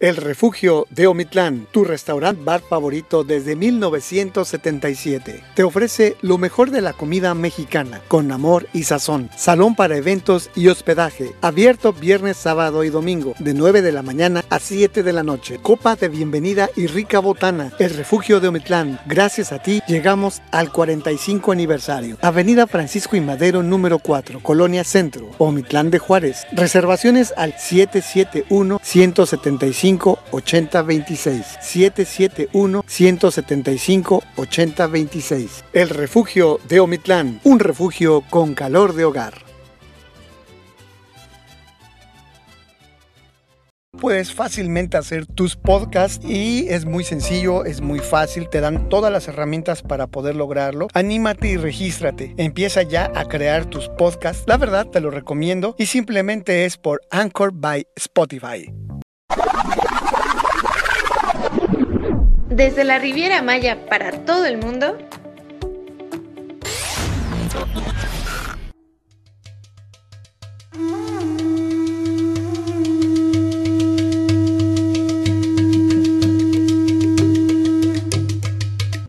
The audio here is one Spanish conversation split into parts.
El Refugio de Omitlán, tu restaurante bar favorito desde 1977. Te ofrece lo mejor de la comida mexicana, con amor y sazón. Salón para eventos y hospedaje. Abierto viernes, sábado y domingo, de 9 de la mañana a 7 de la noche. Copa de bienvenida y rica botana. El Refugio de Omitlán. Gracias a ti llegamos al 45 aniversario. Avenida Francisco y Madero número 4, Colonia Centro, Omitlán de Juárez. Reservaciones al 771 175 8026 771 175 8026 El refugio de Omitlán, un refugio con calor de hogar. Puedes fácilmente hacer tus podcasts y es muy sencillo, es muy fácil, te dan todas las herramientas para poder lograrlo. Anímate y regístrate. Empieza ya a crear tus podcasts. La verdad te lo recomiendo y simplemente es por Anchor by Spotify. Desde la Riviera Maya para todo el mundo.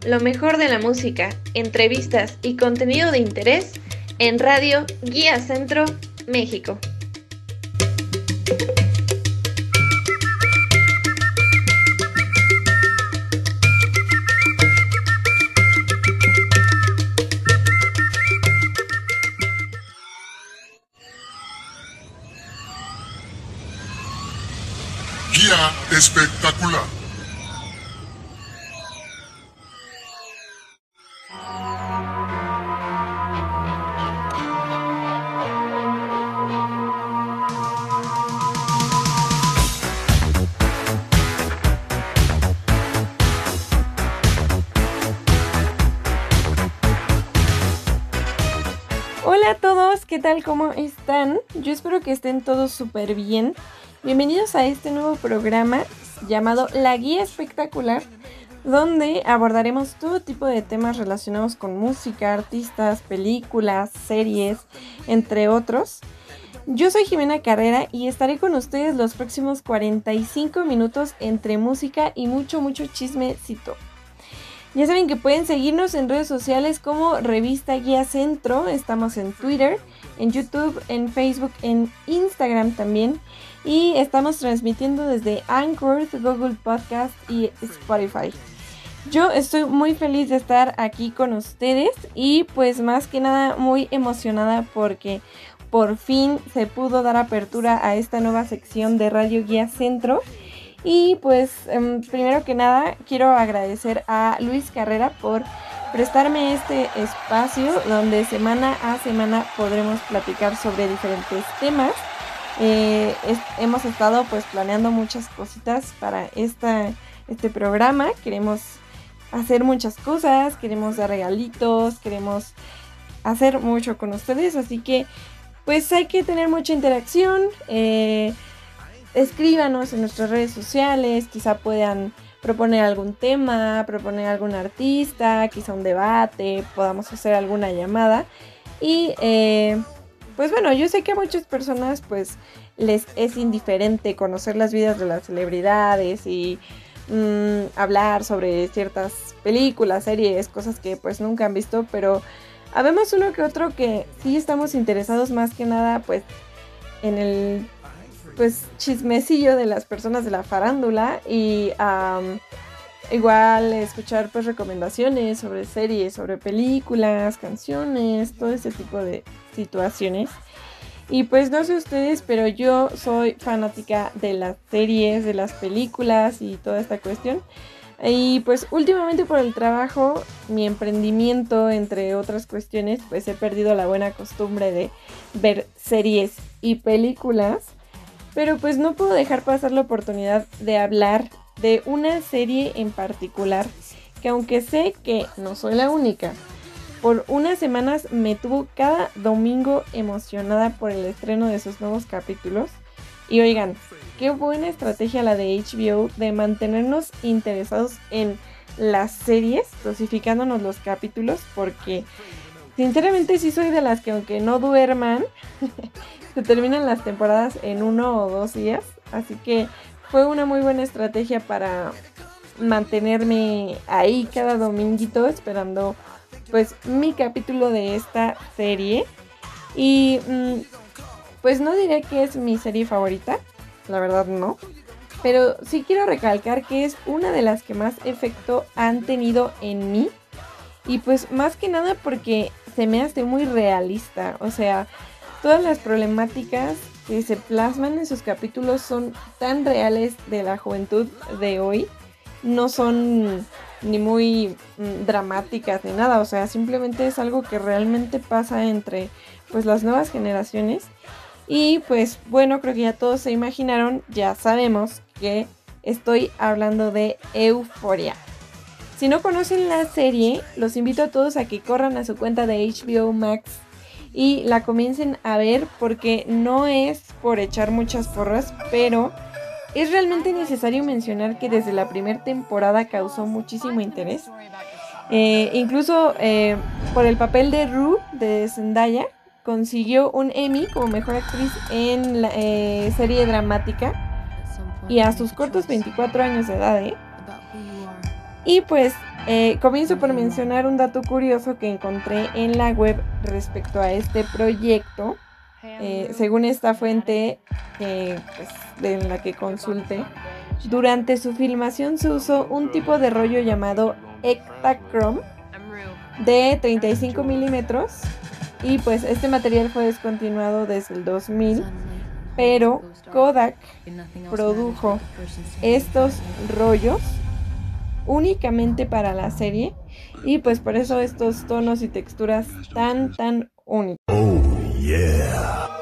Lo mejor de la música, entrevistas y contenido de interés en Radio Guía Centro, México. Espectacular. Hola a todos, ¿qué tal? ¿Cómo están? Yo espero que estén todos súper bien. Bienvenidos a este nuevo programa llamado La Guía Espectacular, donde abordaremos todo tipo de temas relacionados con música, artistas, películas, series, entre otros. Yo soy Jimena Carrera y estaré con ustedes los próximos 45 minutos entre música y mucho, mucho chismecito. Ya saben que pueden seguirnos en redes sociales como Revista Guía Centro. Estamos en Twitter, en YouTube, en Facebook, en Instagram también y estamos transmitiendo desde Anchor, Google Podcast y Spotify. Yo estoy muy feliz de estar aquí con ustedes y pues más que nada muy emocionada porque por fin se pudo dar apertura a esta nueva sección de Radio Guía Centro. Y pues em, primero que nada quiero agradecer a Luis Carrera por prestarme este espacio donde semana a semana podremos platicar sobre diferentes temas eh, hemos estado pues planeando muchas cositas para esta, este programa. Queremos hacer muchas cosas, queremos dar regalitos, queremos hacer mucho con ustedes. Así que pues hay que tener mucha interacción. Eh, escríbanos en nuestras redes sociales, quizá puedan proponer algún tema, proponer algún artista, quizá un debate, podamos hacer alguna llamada. Y eh, pues bueno, yo sé que a muchas personas pues les es indiferente conocer las vidas de las celebridades y mm, hablar sobre ciertas películas, series, cosas que pues nunca han visto, pero habemos uno que otro que sí estamos interesados más que nada pues en el pues chismecillo de las personas de la farándula y igual escuchar pues recomendaciones sobre series, sobre películas, canciones, todo ese tipo de situaciones. Y pues no sé ustedes, pero yo soy fanática de las series, de las películas y toda esta cuestión. Y pues últimamente por el trabajo, mi emprendimiento, entre otras cuestiones, pues he perdido la buena costumbre de ver series y películas. Pero pues no puedo dejar pasar la oportunidad de hablar de una serie en particular, que aunque sé que no soy la única, por unas semanas me tuvo cada domingo emocionada por el estreno de sus nuevos capítulos. Y oigan, qué buena estrategia la de HBO de mantenernos interesados en las series, dosificándonos los capítulos, porque sinceramente sí soy de las que aunque no duerman, se terminan las temporadas en uno o dos días. Así que fue una muy buena estrategia para mantenerme ahí cada dominguito esperando pues mi capítulo de esta serie. Y mm, pues no diré que es mi serie favorita, la verdad no. Pero sí quiero recalcar que es una de las que más efecto han tenido en mí. Y pues más que nada porque se me hace muy realista. O sea, todas las problemáticas que se plasman en sus capítulos son tan reales de la juventud de hoy. No son ni muy mm, dramáticas ni nada. O sea, simplemente es algo que realmente pasa entre pues las nuevas generaciones. Y pues bueno, creo que ya todos se imaginaron, ya sabemos que estoy hablando de Euforia. Si no conocen la serie, los invito a todos a que corran a su cuenta de HBO Max y la comiencen a ver porque no es por echar muchas porras, pero es realmente necesario mencionar que desde la primera temporada causó muchísimo interés. Eh, incluso eh, por el papel de Rue de Zendaya consiguió un Emmy como mejor actriz en la eh, serie dramática y a sus cortos 24 años de edad, ¿eh? Y pues comienzo por mencionar un dato curioso que encontré en la web respecto a este proyecto. Eh, según esta fuente pues, de la que consulte, durante su filmación se usó un tipo de rollo llamado Ektachrome de 35 milímetros y pues este material fue descontinuado desde el 2000 pero Kodak produjo estos rollos únicamente para la serie y pues por eso estos tonos y texturas tan tan únicos. Yeah.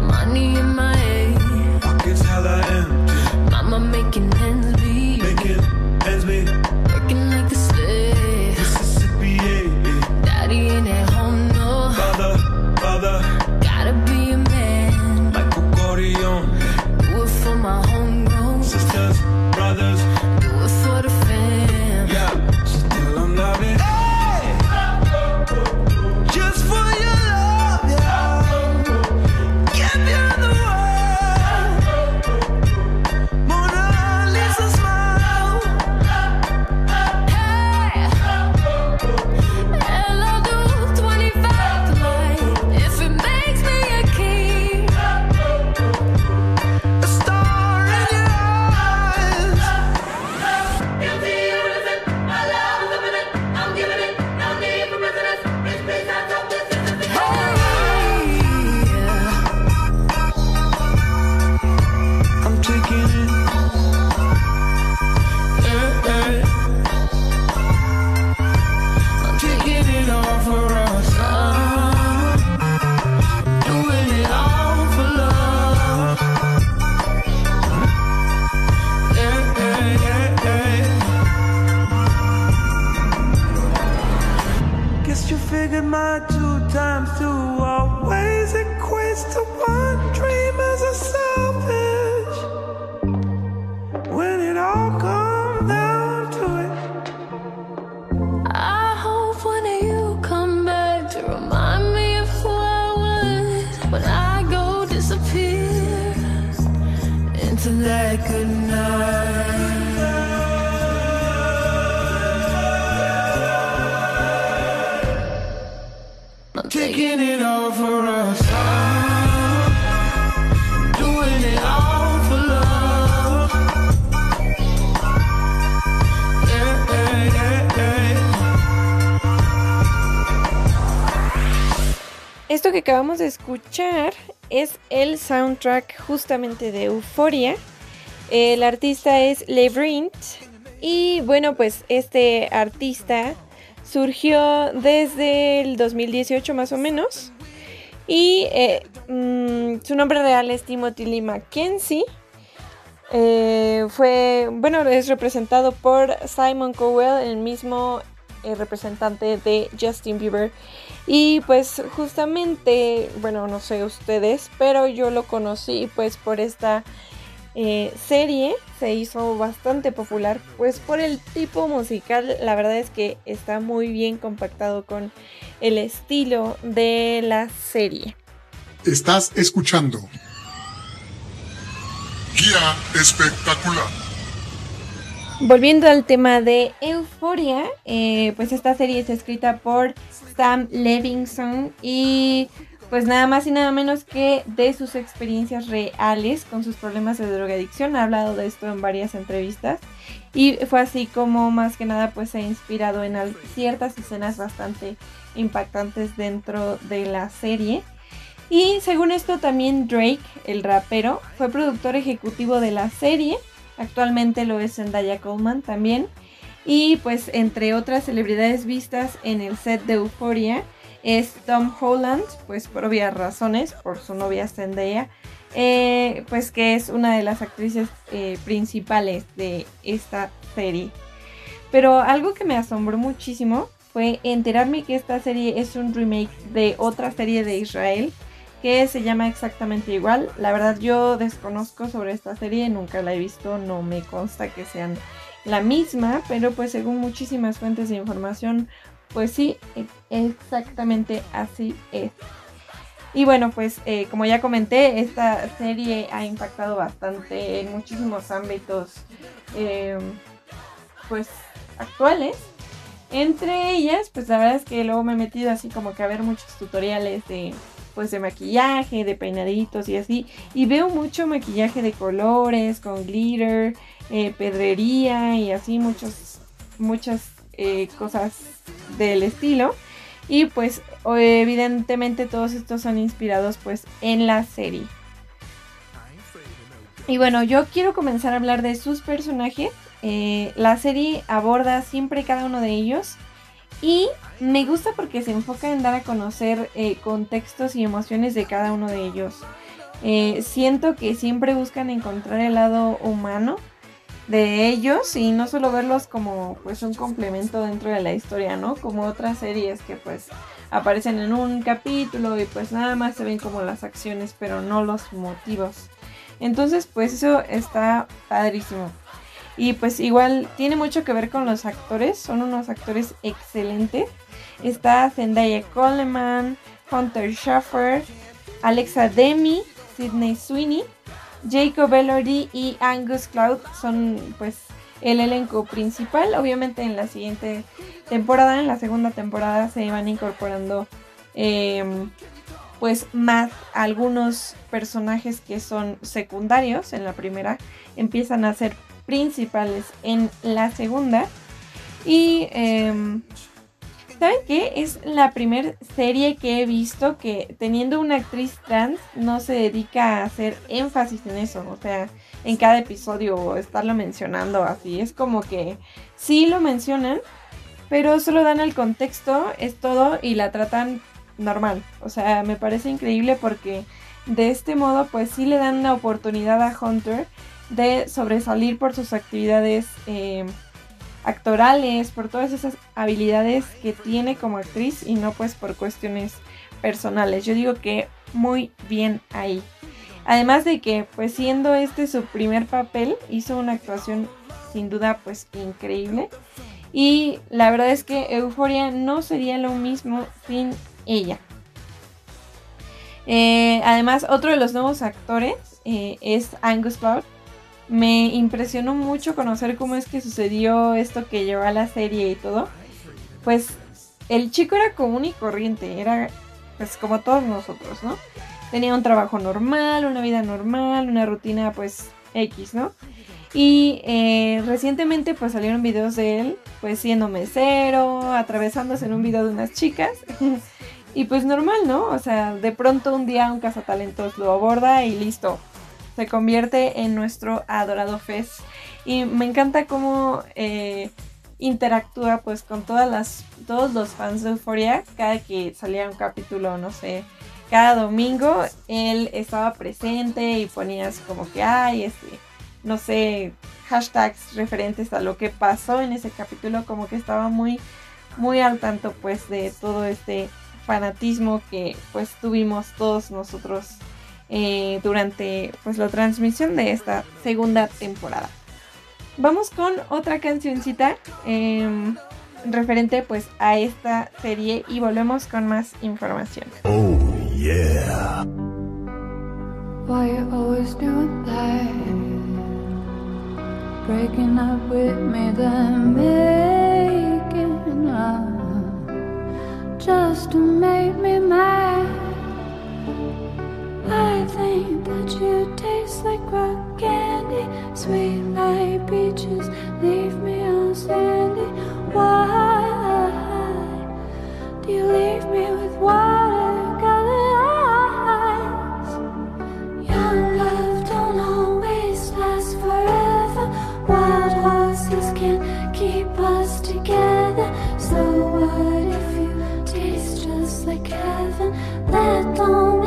Money in my head. Pockets hella empty. Mama making ends Esto que acabamos de escuchar es el soundtrack justamente de Euforia el artista es Levrint y bueno, pues este artista surgió desde el 2018 más o menos. Y eh, mm, su nombre real es Timothy Lee Mackenzie. Eh, fue, bueno, es representado por Simon Cowell, el mismo eh, representante de Justin Bieber. Y pues justamente, bueno, no sé ustedes, pero yo lo conocí pues por esta eh, serie se hizo bastante popular, pues por el tipo musical, la verdad es que está muy bien compactado con el estilo de la serie. Estás escuchando. Guía espectacular. Volviendo al tema de Euforia, eh, pues esta serie es escrita por Sam Levinson y pues nada más y nada menos que de sus experiencias reales con sus problemas de drogadicción. Ha hablado de esto en varias entrevistas y fue así como más que nada pues se ha inspirado en ciertas escenas bastante impactantes dentro de la serie. Y según esto también Drake, el rapero, fue productor ejecutivo de la serie. Actualmente lo es Zendaya Coleman también. Y pues entre otras celebridades vistas en el set de Euphoria es Tom Holland, pues por obvias razones, por su novia Zendaya, eh, pues que es una de las actrices eh, principales de esta serie. Pero algo que me asombró muchísimo fue enterarme que esta serie es un remake de otra serie de Israel que se llama exactamente igual. La verdad yo desconozco sobre esta serie, nunca la he visto, no me consta que sean la misma, pero pues según muchísimas fuentes de información pues sí, e, exactamente así es. Y bueno, pues eh, como ya comenté, esta serie ha impactado bastante en muchísimos ámbitos em, pues actuales. Entre ellas, pues la verdad es que luego me he metido así como que a ver muchos tutoriales de pues de maquillaje, de peinaditos y así. Y veo mucho maquillaje de colores, con glitter, eh, pedrería y así muchos, muchas eh, cosas del estilo. Y pues evidentemente todos estos son inspirados pues en la serie. Y bueno, yo quiero comenzar a hablar de sus personajes. Eh, la serie aborda siempre cada uno de ellos. Y me gusta porque se enfoca en dar a conocer eh, contextos y emociones de cada uno de ellos. siento que siempre buscan encontrar el lado humano de ellos y no solo verlos como pues un complemento dentro de la historia, ¿no? Como otras series que pues aparecen en un capítulo y pues nada más se ven como las acciones pero no los motivos. Entonces pues eso está padrísimo. Y pues igual tiene mucho que ver con los actores, son unos actores excelentes. Está Zendaya Coleman, Hunter Schaffer, Alexa Demi, Sidney Sweeney Jacob Elordi y Angus Cloud son pues el elenco principal. Obviamente en la siguiente temporada, en la segunda temporada se van incorporando em, pues más algunos personajes que son secundarios en la primera empiezan a ser principales en la segunda y em, ¿Saben qué? Es la primera serie que he visto que teniendo una actriz trans no se dedica a hacer énfasis en eso. O sea, en cada episodio estarlo mencionando así. Es como que sí lo mencionan, pero solo dan el contexto, es todo y la tratan normal. O sea, me parece increíble porque de este modo pues sí le dan la oportunidad a Hunter de sobresalir por sus actividades. Eh, actorales, por todas esas habilidades que tiene como actriz y no pues por cuestiones personales. Yo digo que muy bien ahí. Además de que pues siendo este su primer papel hizo una actuación sin duda pues increíble. Y la verdad es que Euforia no sería lo mismo sin ella. Eh, además, otro de los nuevos actores eh, es Angus Cloud, me impresionó mucho conocer cómo es que sucedió esto que llevó a la serie y todo. Pues el chico era común y corriente, era pues como todos nosotros, ¿no? Tenía un trabajo normal, una vida normal, una rutina pues X, ¿no? Y eh, recientemente pues salieron videos de él pues siendo mesero, atravesándose en un video de unas chicas. Y pues normal, ¿no? O sea, de pronto un día un cazatalentos lo aborda y listo. Se convierte en nuestro adorado Fez. Y me encanta cómo eh, interactúa pues con todas las, todos los fans de Euphoria. Cada que salía un capítulo, no sé, cada domingo él estaba presente y ponías como que, ay, este, no sé, hashtags referentes a lo que pasó en ese capítulo, como que estaba muy, muy al tanto pues de todo este fanatismo que pues tuvimos todos nosotros eh, durante pues la transmisión de esta segunda temporada. Vamos con otra cancioncita em, referente pues a esta serie y volvemos con más información. Oh yeah. breaking up with me, then making up just to make me mad. I think that you taste like rock candy, sweet like peaches, leave me all sandy. Why do you leave me with watercolor eyes? Young love don't always last forever. Wild horses can't keep us together. So what if you taste just like heaven? That don't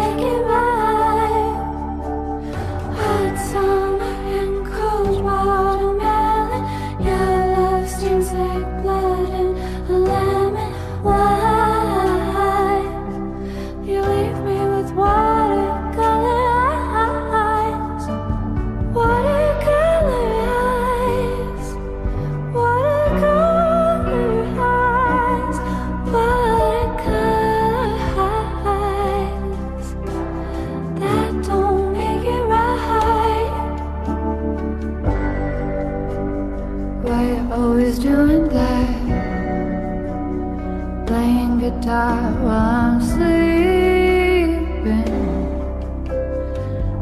While I'm sleeping.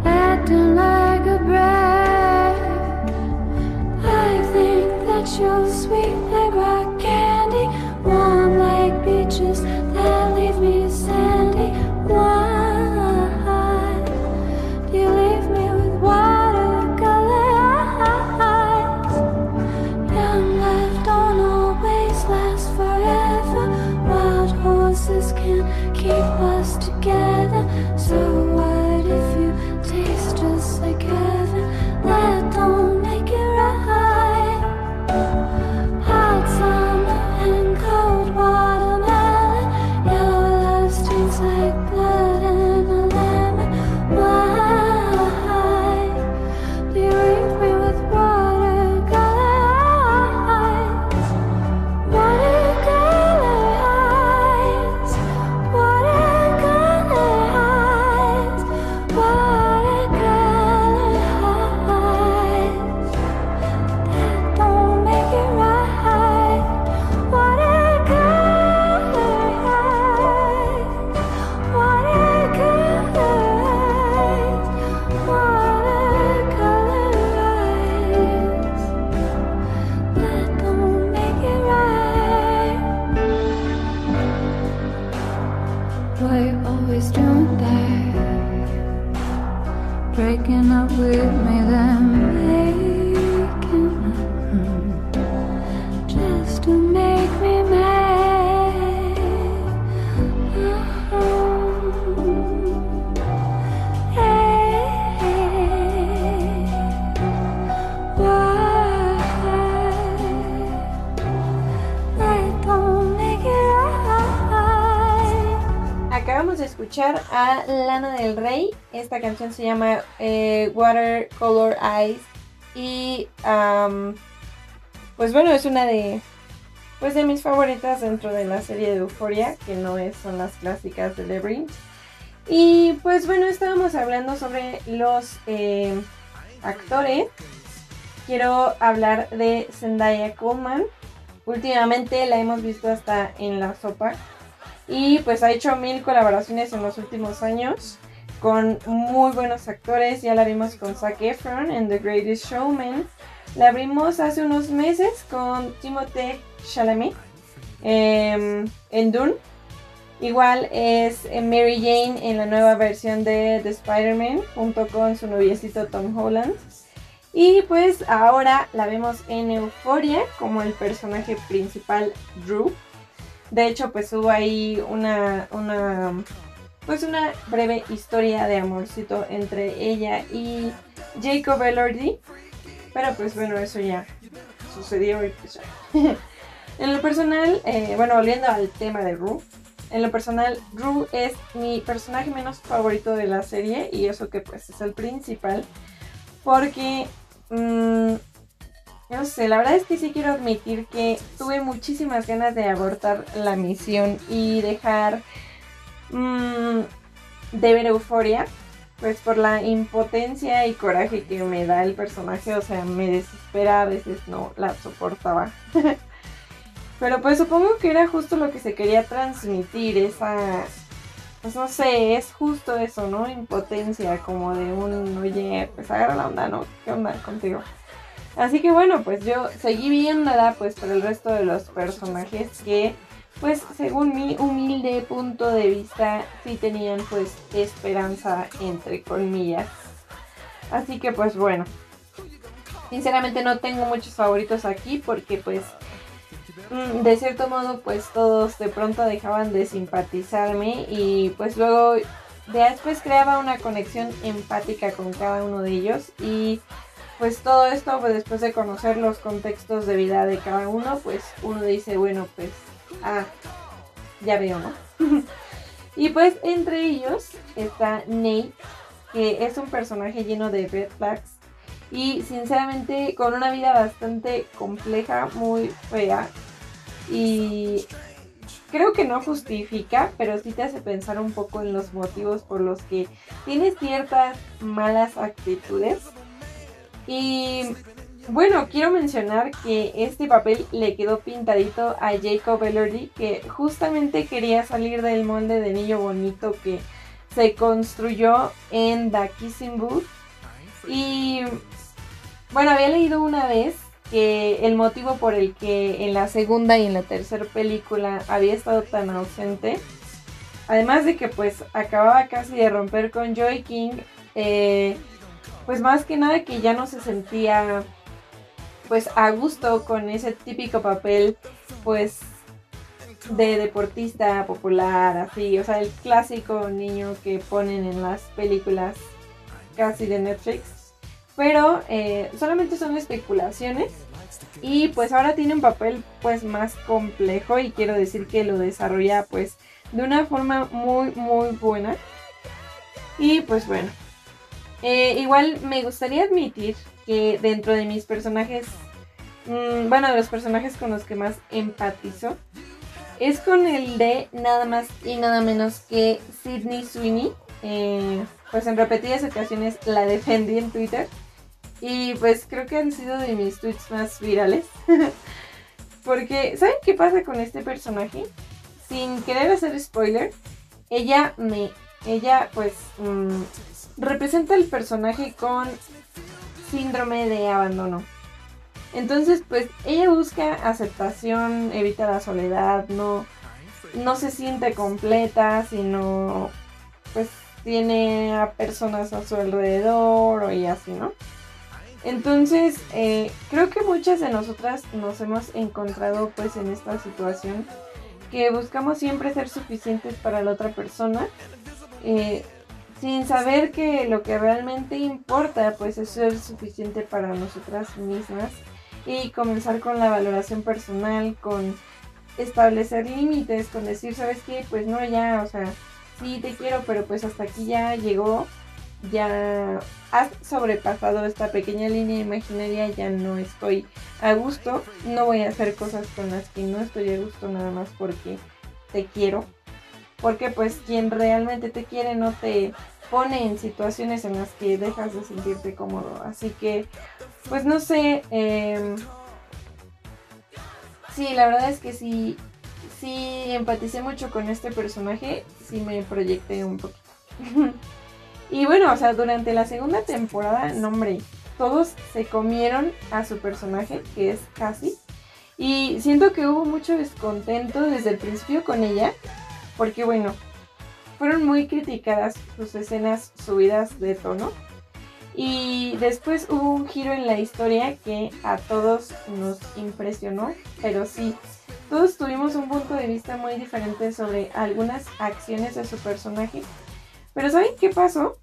Acting like a brat. I think that you're sweet Breaking up with me, me mad. Acabamos de escuchar a Lana del Rey. Esta canción se llama eh, Watercolor Eyes. Y pues bueno, es una de pues de mis favoritas dentro de la serie de Euphoria, que no es, son las clásicas de Labyrinth. Y pues bueno, estábamos hablando sobre los eh, actores. Quiero hablar de Zendaya Coleman. Últimamente la hemos visto hasta en la sopa. Y pues ha hecho mil colaboraciones en los últimos años con muy buenos actores. Ya la vimos con Zac Efron en The Greatest Showman. La vimos hace unos meses con Timothée Chalamet em, en Dune. Igual es eh, Mary Jane en la nueva versión de The Spider-Man junto con su noviecito Tom Holland. Y pues ahora la vemos en Euphoria como el personaje principal Drew. De hecho, pues hubo ahí una, una, pues una breve historia de amorcito entre ella y Jacob Elordi. Pero pues bueno, eso ya sucedió y pues ya. en lo personal, eh, bueno, volviendo al tema de Rue, en lo personal, Rue es mi personaje menos favorito de la serie y eso que pues es el principal. Porque, mmm, no sé, la verdad es que sí quiero admitir que tuve muchísimas ganas de abortar la misión y dejar mmm, de ver euforia. Pues por la impotencia y coraje que me da el personaje, o sea, me desespera, a veces no la soportaba. Pero pues supongo que era justo lo que se quería transmitir, esa, pues no sé, es justo eso, ¿no? Impotencia, como de un, oye, pues agarra la onda, ¿no? ¿Qué onda contigo? Así que bueno, pues yo seguí viéndola pues por el resto de los personajes que, pues según mi humilde punto de vista, sí tenían pues esperanza entre comillas. Así que pues bueno, sinceramente no tengo muchos favoritos aquí porque pues Mm, de cierto modo pues todos de pronto dejaban de simpatizarme y pues luego después creaba una conexión empática con cada uno de ellos y pues todo esto pues después de conocer los contextos de vida de cada uno pues uno dice bueno pues ah ya veo no y pues entre ellos está Nate que es un personaje lleno de red flags y sinceramente con una vida bastante compleja muy fea y creo que no justifica, pero sí te hace pensar un poco en los motivos por los que tienes ciertas malas actitudes. Y bueno, quiero mencionar que este papel le quedó pintadito a Jacob Elordi, que justamente quería salir del molde de niño bonito que se construyó en The Kissing Booth. Y bueno, había leído una vez que el motivo por el que en la segunda y en la tercera película había estado tan ausente, además de que pues acababa casi de romper con Joy King, eh, pues más que nada que ya no se sentía pues a gusto con ese típico papel pues de deportista popular, así, o sea, el clásico niño que ponen en las películas casi de Netflix. Pero eh, solamente son especulaciones y pues ahora tiene un papel pues más complejo y quiero decir que lo desarrolla pues de una forma muy muy buena. Y pues bueno eh, igual me gustaría admitir que dentro de mis personajes mm, bueno de los personajes con los que más empatizo es con el de nada más y nada menos que Sidney Sweeney eh, pues en repetidas ocasiones la defendí en Twitter y pues creo que han sido de mis tweets más virales. Porque, ¿saben qué pasa con este personaje? Sin querer hacer spoiler, ella me. Ella, pues. Mm, representa el personaje con síndrome de abandono. Entonces, pues, ella busca aceptación, evita la soledad, no. No se siente completa, sino. Pues tiene a personas a su alrededor y así, ¿no? Entonces, eh, creo que muchas de nosotras nos hemos encontrado pues en esta situación que buscamos siempre ser suficientes para la otra persona, eh, sin saber que lo que realmente importa pues es ser suficiente para nosotras mismas y comenzar con la valoración personal, con establecer límites, con decir, ¿sabes qué? Pues no, ya, o sea, sí te quiero, pero pues hasta aquí ya llegó ya has sobrepasado esta pequeña línea imaginaria, ya no estoy a gusto, no voy a hacer cosas con las que no estoy a gusto nada más porque te quiero. Porque pues quien realmente te quiere no te pone en situaciones en las que dejas de sentirte cómodo. Así que, pues no sé. Eh, sí, la verdad es que sí, sí empaticé mucho con este personaje. Sí me proyecté un poquito. Y bueno, o sea, durante la segunda temporada, no hombre, todos se comieron a su personaje, que es Cassie. Y siento que hubo mucho descontento desde el principio con ella. Porque bueno, fueron muy criticadas sus escenas subidas de tono. Y después hubo un giro en la historia que a todos nos impresionó, pero sí, todos tuvimos un punto de vista muy diferente sobre algunas acciones de su personaje. Pero ¿saben qué pasó?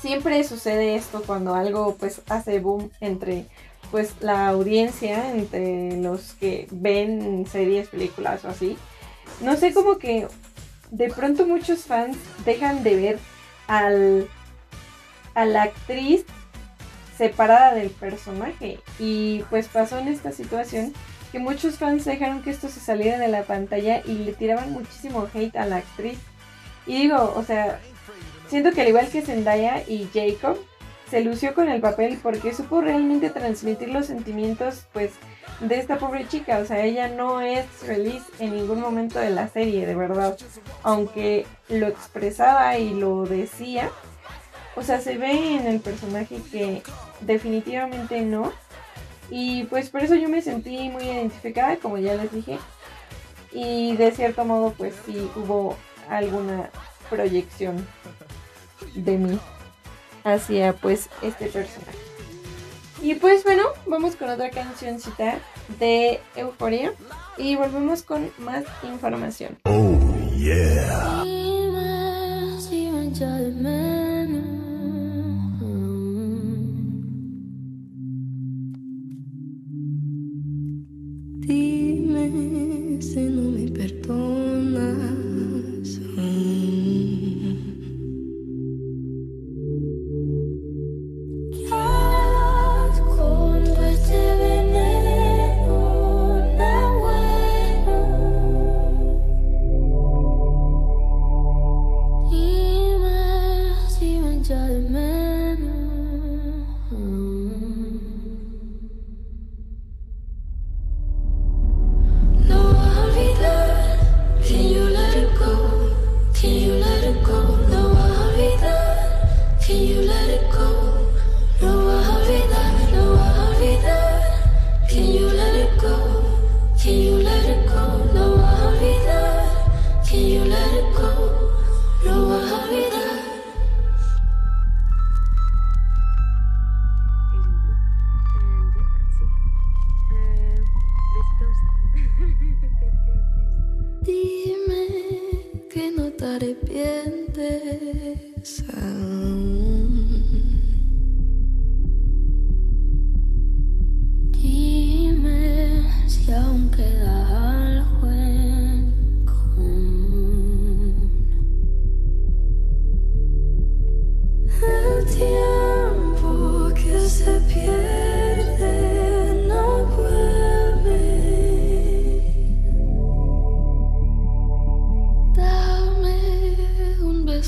Siempre sucede esto cuando algo pues hace boom entre pues la audiencia, entre los que ven series, películas o así. No sé, como que de pronto muchos fans dejan de ver al, a la actriz separada del personaje. Y pues pasó en esta situación que muchos fans dejaron que esto se saliera de la pantalla y le tiraban muchísimo hate a la actriz. Y digo, o sea, siento que al igual que Zendaya y Jacob, se lució con el papel porque supo realmente transmitir los sentimientos, pues, de esta pobre chica. O sea, ella no es feliz en ningún momento de la serie, de verdad. Aunque lo expresaba y lo decía, o sea, se ve en el personaje que definitivamente no. Y pues por eso yo me sentí muy identificada, como ya les dije. Y de cierto modo, pues sí hubo alguna proyección de mí hacia pues este personaje. Y pues bueno, vamos con otra cancioncita de Euforia y volvemos con más información. Oh yeah.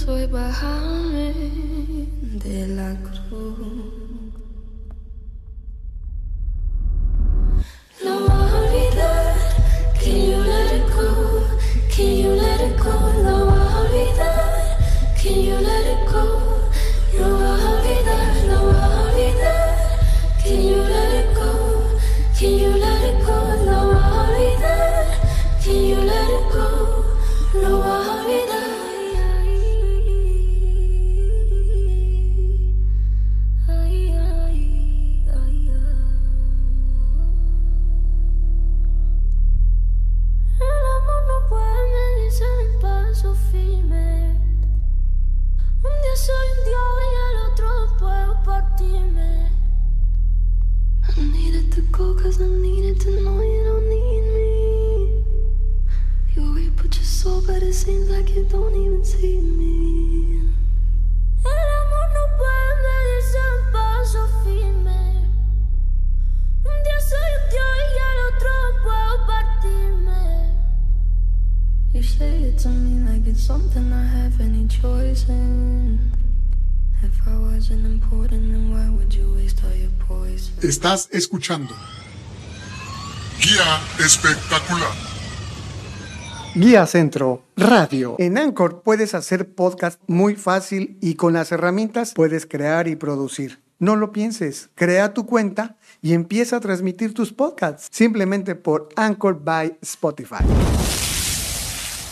soy bajarme de la cruz. Estás escuchando Guía Espectacular. Guía Centro Radio. En Anchor puedes hacer podcast muy fácil y con las herramientas puedes crear y producir. No lo pienses, crea tu cuenta y empieza a transmitir tus podcasts simplemente por Anchor by Spotify.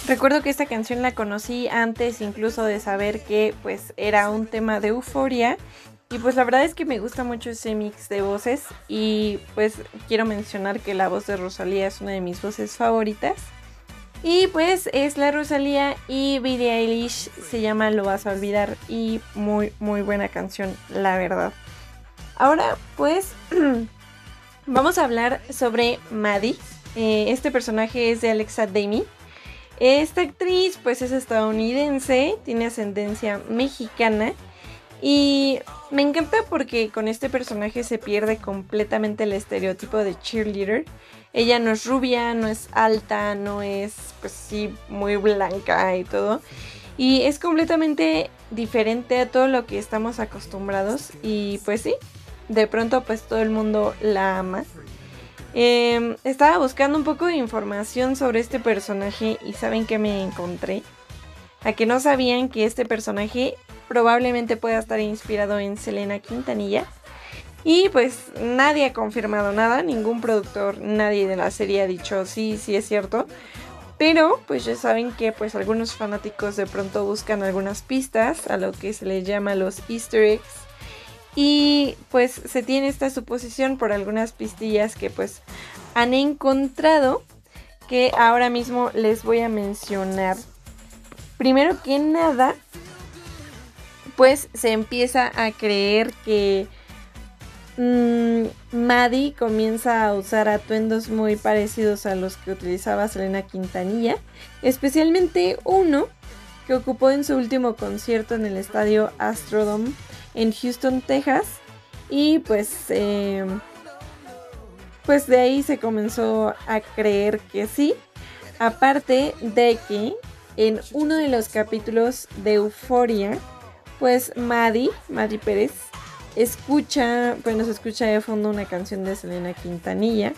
Recuerdo que esta canción la conocí antes incluso de saber que pues era un tema de euforia y pues la verdad es que me gusta mucho ese mix de voces y pues quiero mencionar que la voz de Rosalía es una de mis voces favoritas. Y pues es la Rosalía y Billie Eilish se llama Lo vas a olvidar y muy muy buena canción la verdad. Ahora pues vamos a hablar sobre Maddie. Eh, este personaje es de Alexa Demi. Esta actriz pues es estadounidense, tiene ascendencia mexicana y me encanta porque con este personaje se pierde completamente el estereotipo de cheerleader. Ella no es rubia, no es alta, no es pues sí muy blanca y todo. Y es completamente diferente a todo lo que estamos acostumbrados y pues sí, de pronto pues todo el mundo la ama. Em, estaba buscando un poco de información sobre este personaje y saben que me encontré. A que no sabían que este personaje probablemente pueda estar inspirado en Selena Quintanilla. Y pues nadie ha confirmado nada, ningún productor, nadie de la serie ha dicho sí, sí es cierto. Pero pues ya saben que pues algunos fanáticos de pronto buscan algunas pistas a lo que se les llama los easter eggs y pues se tiene esta suposición por algunas pistillas que pues han encontrado que ahora mismo les voy a mencionar. Primero que nada, pues se empieza a creer que mmm, Maddie comienza a usar atuendos muy parecidos a los que utilizaba Selena Quintanilla, especialmente uno que ocupó en su último concierto en el estadio Astrodome en Houston, Texas. Y pues, eh, pues de ahí se comenzó a creer que sí. Aparte de que en uno de los capítulos de Euforia, pues Maddie, Maddie Pérez, escucha, bueno, se escucha de fondo una canción de Selena Quintanilla.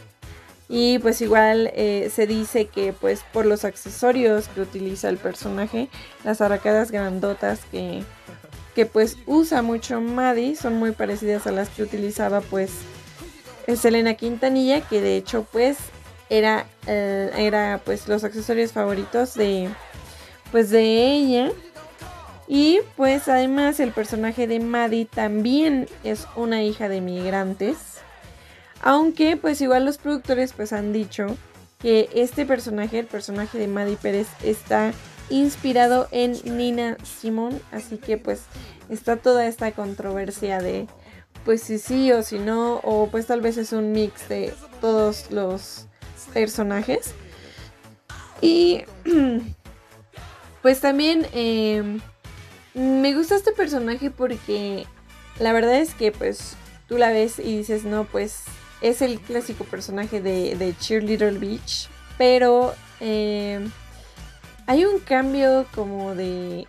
Y pues igual eh, se dice que pues por los accesorios que utiliza el personaje, las arracadas grandotas que, que pues usa mucho Maddie, son muy parecidas a las que utilizaba pues Selena Quintanilla, que de hecho pues era, eh, era pues los accesorios favoritos de pues de ella. Y pues además el personaje de Maddie también es una hija de migrantes. Aunque pues igual los productores pues han dicho que este personaje, el personaje de Maddie Pérez, está inspirado en Nina Simón, así que pues está toda esta controversia de pues si sí o si no, o pues tal vez es un mix de todos los personajes. Y pues también em, me gusta este personaje porque la verdad es que pues tú la ves y dices, no, pues es el clásico personaje de, de Cheerleader Beach, pero... Eh, hay un cambio como de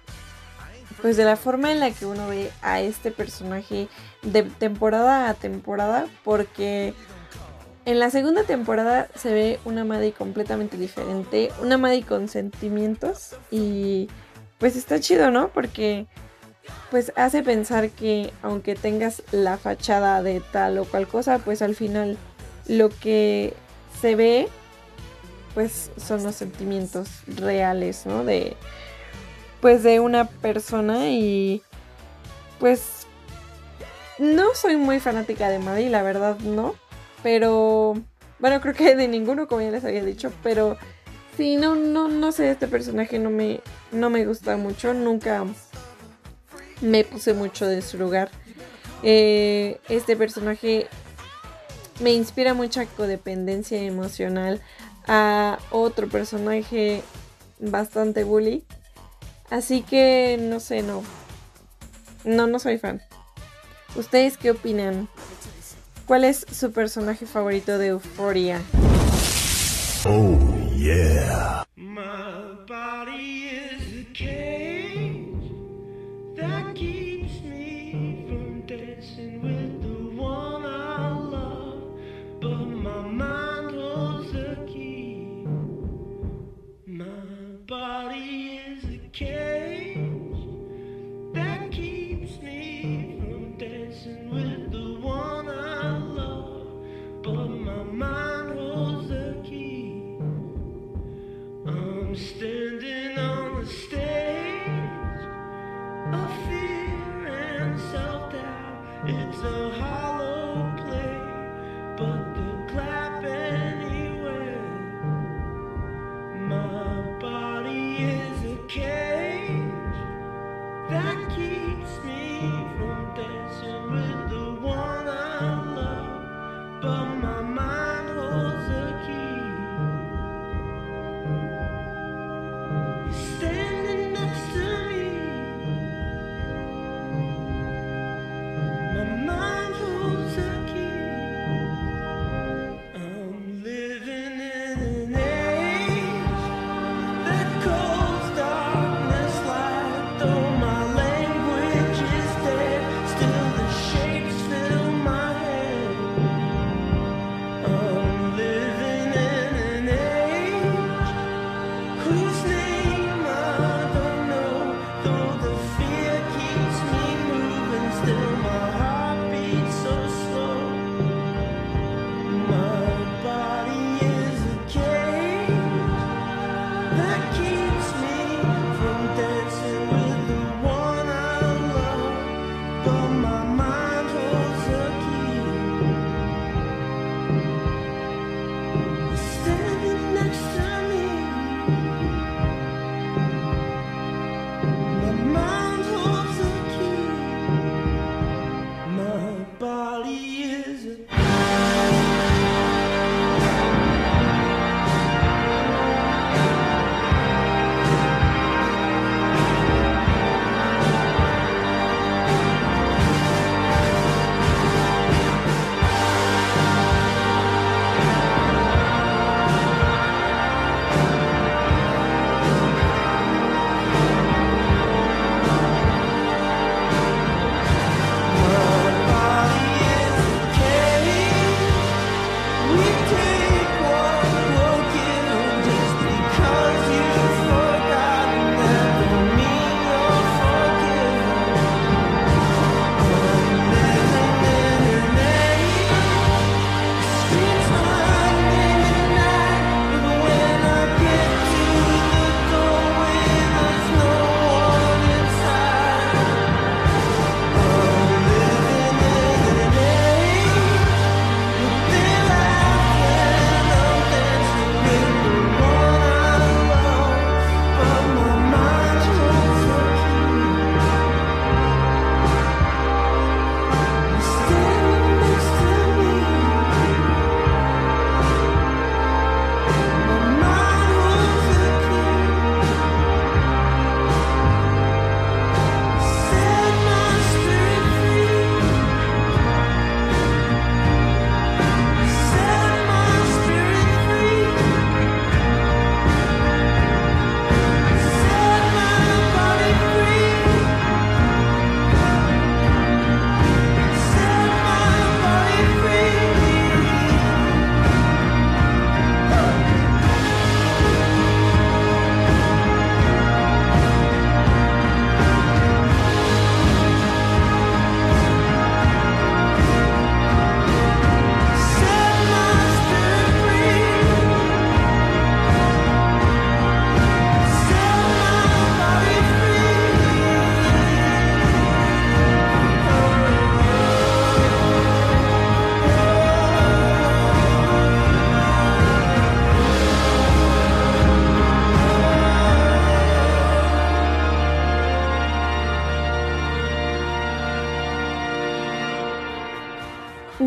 pues de la forma en la que uno ve a este personaje de temporada a temporada porque en la segunda temporada se ve una Maddie completamente diferente, una Maddie con sentimientos y pues está chido, ¿no? Porque pues hace pensar que aunque tengas la fachada de tal o cual cosa, pues al final lo que se ve pues son los sentimientos reales, ¿no? De pues de una persona y pues no soy muy fanática de Maddie, la verdad no, pero bueno, creo que de ninguno como ya les había dicho, pero sí, no no no sé, este personaje no me no me gusta mucho, nunca me puse mucho de su lugar. Eh, este personaje me inspira mucha codependencia emocional a otro personaje bastante bully. Así que no sé, no. No, no soy fan. ¿Ustedes qué opinan? ¿Cuál es su personaje favorito de Euforia? Oh, yeah. My body is a cage that keeps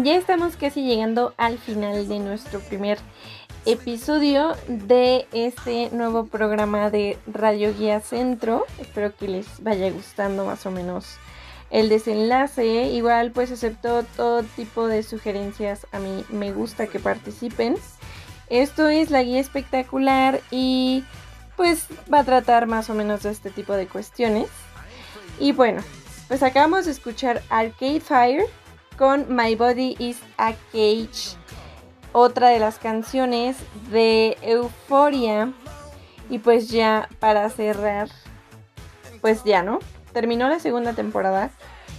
Ya estamos casi llegando al final de nuestro primer episodio de este nuevo programa de Radio Guía Centro. Espero que les vaya gustando más o menos el desenlace. Igual pues acepto todo tipo de sugerencias. A mí me gusta que participen. Esto es la guía espectacular y pues va a tratar más o menos de este tipo de cuestiones. Y bueno, pues acabamos de escuchar Arcade Fire con My Body is a Cage, otra de las canciones de Euforia. Y pues ya para cerrar, pues ya, ¿no? Terminó la segunda temporada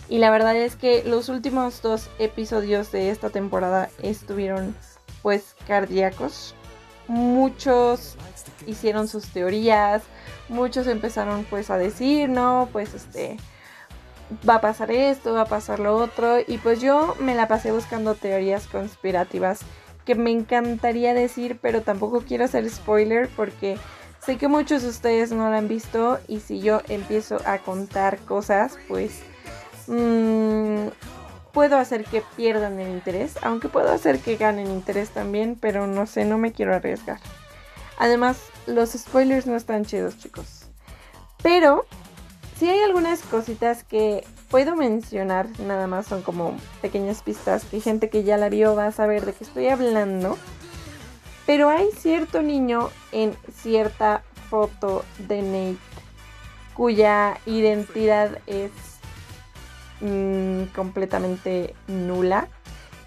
y la verdad es que los últimos dos episodios de esta temporada estuvieron pues cardíacos. muchos hicieron sus teorías, muchos empezaron pues a decir, no, pues este va a pasar esto, va a pasar lo otro y pues yo me la pasé buscando teorías conspirativas que me encantaría decir, pero tampoco quiero hacer spoiler porque sé que muchos de ustedes no la han visto y si yo empiezo a contar cosas, pues mmm, puedo hacer que pierdan el interés, aunque puedo hacer que ganen interés también, pero no sé, no me quiero arriesgar. Además, los spoilers no están chidos, chicos. Pero, si hay algunas cositas que puedo mencionar, nada más son como pequeñas pistas que gente que ya la vio va a saber de qué estoy hablando. Pero hay cierto niño en cierta foto de Nate cuya identidad es Mm, completamente nula.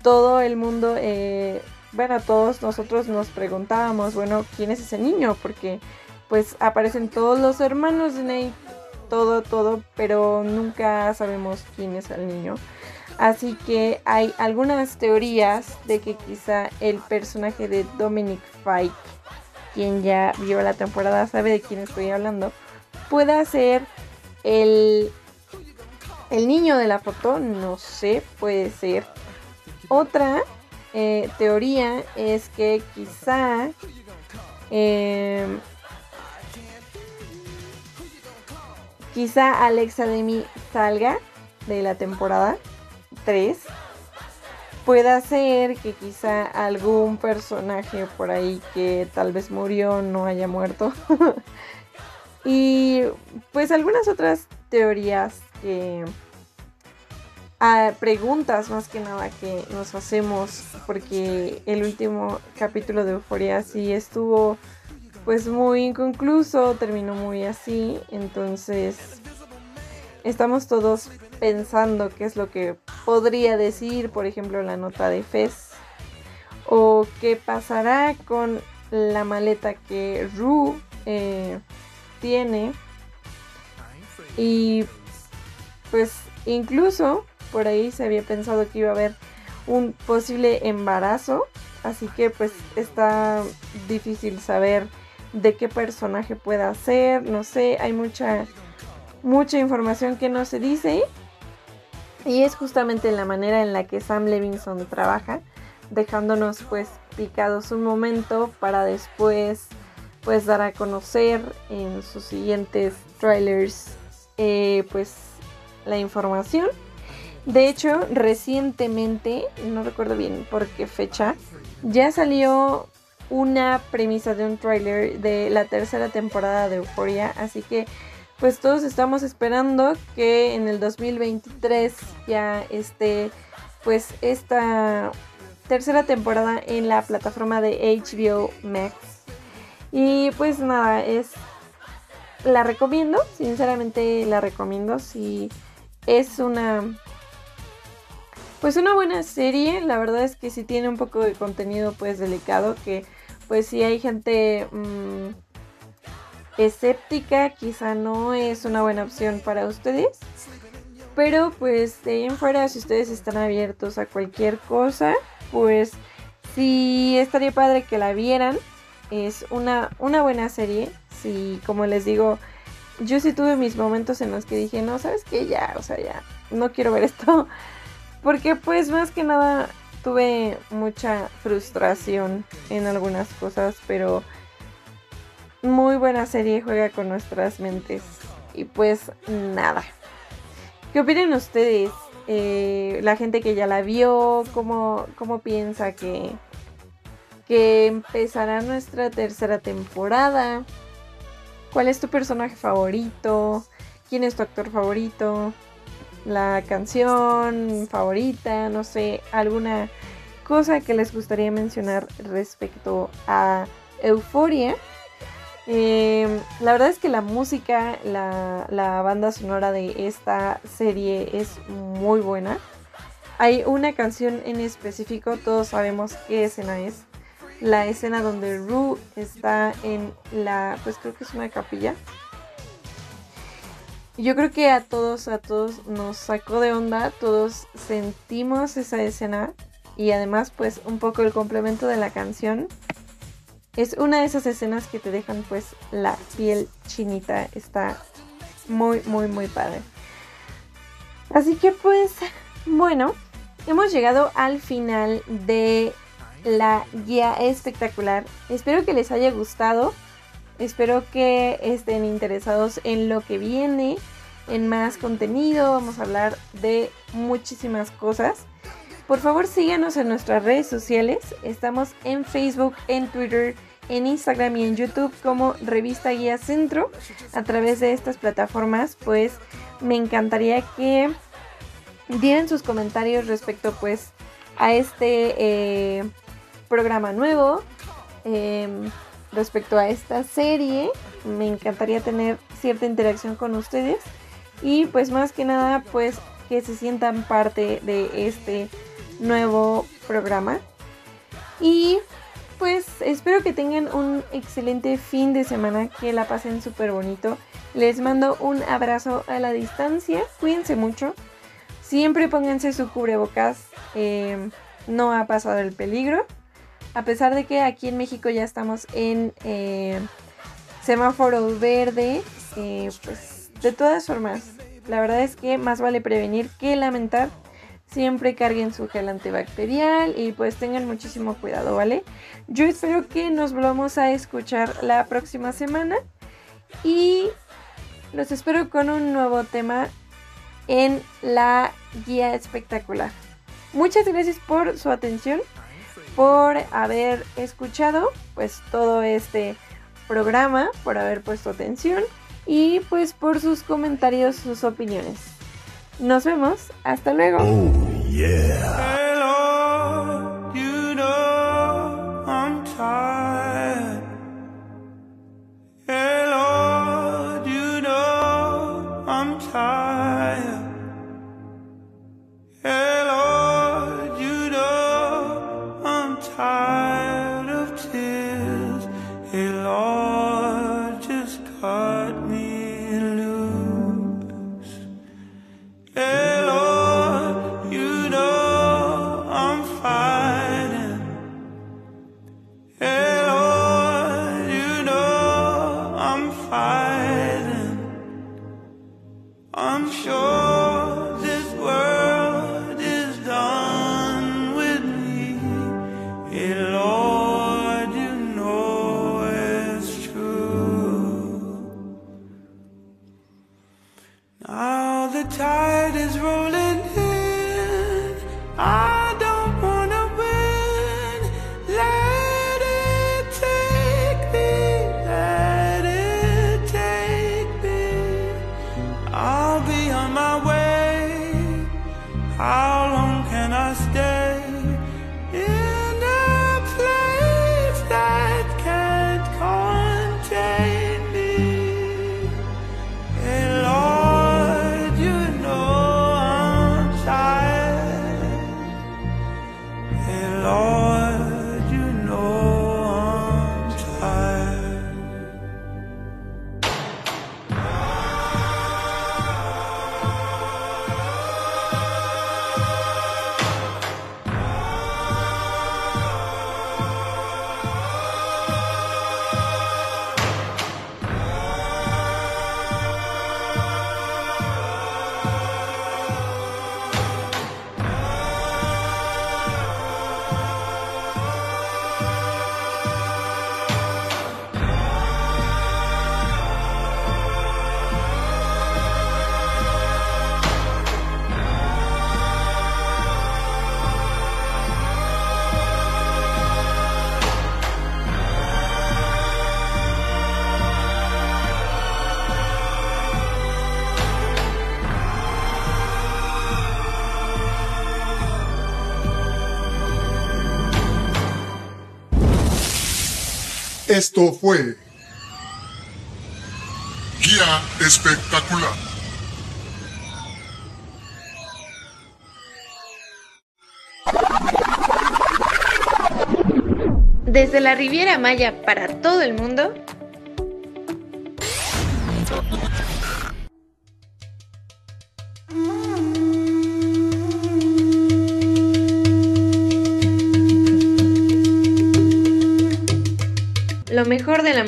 Todo el mundo, eh, bueno, todos nosotros nos preguntábamos, bueno, ¿quién es ese niño? Porque pues aparecen todos los hermanos de Nate, todo, todo, pero nunca sabemos quién es el niño. Así que hay algunas teorías de que quizá el personaje de Dominic Fike, quien ya vio la temporada sabe de quién estoy hablando, pueda ser el el niño de la foto, no sé, puede ser. Otra eh, teoría es que quizá em, quizá Alexa Demi salga de la temporada 3. Pueda ser que quizá algún personaje por ahí que tal vez murió no haya muerto. y pues algunas otras teorías que a preguntas más que nada que nos hacemos porque el último capítulo de Euforia sí estuvo pues muy inconcluso, terminó muy así, entonces estamos todos pensando qué es lo que podría decir, por ejemplo, la nota de Fez. O qué pasará con la maleta que Ru eh, tiene. Y pues incluso por ahí se había pensado que iba a haber un posible embarazo, así que pues está difícil saber de qué personaje pueda ser, no sé, hay mucha mucha información que no se dice y es justamente la manera en la que Sam Levinson trabaja, dejándonos pues picados un momento para después pues dar a conocer en sus siguientes trailers eh, pues la información. De hecho, recientemente, no recuerdo bien por qué fecha, ya salió una premisa de un tráiler de la tercera temporada de Euphoria, así que pues todos estamos esperando que en el 2023 ya esté pues esta tercera temporada en la plataforma de HBO Max. Y pues nada, es la recomiendo, sinceramente la recomiendo si es una pues una buena serie, la verdad es que sí tiene un poco de contenido pues delicado que pues si hay gente mm, escéptica quizá no es una buena opción para ustedes. Pero pues de ahí en fuera si ustedes están abiertos a cualquier cosa pues sí estaría padre que la vieran. Es una, una buena serie. Sí, como les digo, yo sí tuve mis momentos en los que dije, no, ¿sabes qué? Ya, o sea, ya, no quiero ver esto. Porque pues más que nada tuve mucha frustración en algunas cosas, pero muy buena serie juega con nuestras mentes. Y pues nada. ¿Qué opinan ustedes? Eh, la gente que ya la vio, ¿cómo, cómo piensa que, que empezará nuestra tercera temporada? ¿Cuál es tu personaje favorito? ¿Quién es tu actor favorito? La canción favorita, no sé, alguna cosa que les gustaría mencionar respecto a Euforia. Em, la verdad es que la música, la, la, banda sonora de esta serie es muy buena. Hay una canción en específico, todos sabemos qué escena es. La escena donde Rue está en la, pues creo que es una capilla yo creo que a todos, a todos nos sacó de onda, todos sentimos esa escena y además pues un poco el complemento de la canción es una de esas escenas que te dejan pues la piel chinita. Está muy, muy, muy padre. Así que pues, bueno, hemos llegado al final de la guía espectacular. Espero que les haya gustado. Espero que estén interesados en lo que viene, en más contenido. Vamos a hablar de muchísimas cosas. Por favor síganos en nuestras redes sociales. Estamos en Facebook, en Twitter, en Instagram y en YouTube como Revista Guía Centro. A través de estas plataformas pues me encantaría que dieran sus comentarios respecto pues a este eh, programa nuevo. Em, respecto a esta serie, me encantaría tener cierta interacción con ustedes y pues más que nada pues que se sientan parte de este nuevo programa. Y pues espero que tengan un excelente fin de semana, que la pasen súper bonito. Les mando un abrazo a la distancia, cuídense mucho. Siempre pónganse su cubrebocas, eh, no ha pasado el peligro. A pesar de que aquí en México ya estamos en eh, semáforo verde, eh, pues de todas formas, la verdad es que más vale prevenir que lamentar. Siempre carguen su gel antibacterial y pues tengan muchísimo cuidado, ¿vale? Yo espero que nos volvamos a escuchar la próxima semana y los espero con un nuevo tema en la guía espectacular. Muchas gracias por su atención, por haber escuchado pues todo este programa, por haber puesto atención y pues por sus comentarios, sus opiniones. Nos vemos. Hasta luego. Oh, yeah. Hello, you know I'm tired. Hello, you know I'm tired. Hello, you know I'm tired Esto fue Guía Espectacular. Desde la Riviera Maya para todo el mundo,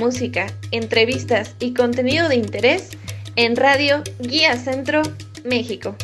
música, entrevistas y contenido de interés en Radio Guía Centro, México.